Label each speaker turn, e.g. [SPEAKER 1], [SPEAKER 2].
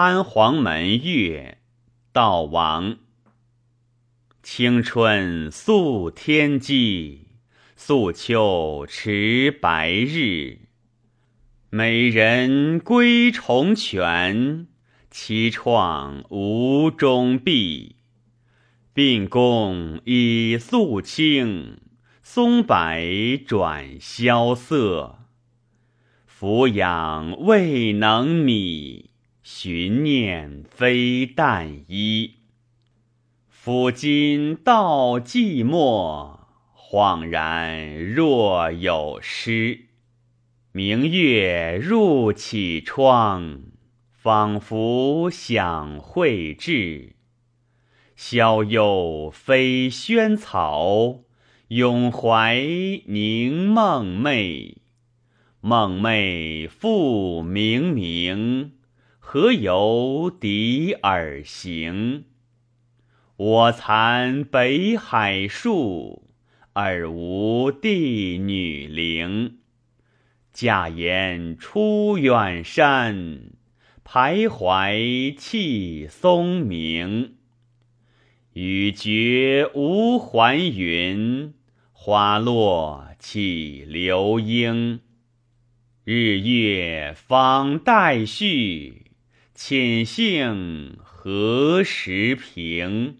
[SPEAKER 1] 潘黄门月，悼王。青春素天机，素秋持白日。美人归重泉，凄怆无终毕。并宫已肃清，松柏转萧瑟。俯仰未能米，寻念非旦衣。抚今道寂寞，恍然若有诗。明月入绮窗，仿佛想绘制。萧幽飞萱草，咏怀凝梦寐。梦寐复冥冥，何由敌尔行？我残北海树，而无帝女陵。驾言出远山，徘徊泣松鸣。雨绝无还云，花落岂留英？日月方待续，寝兴何时平？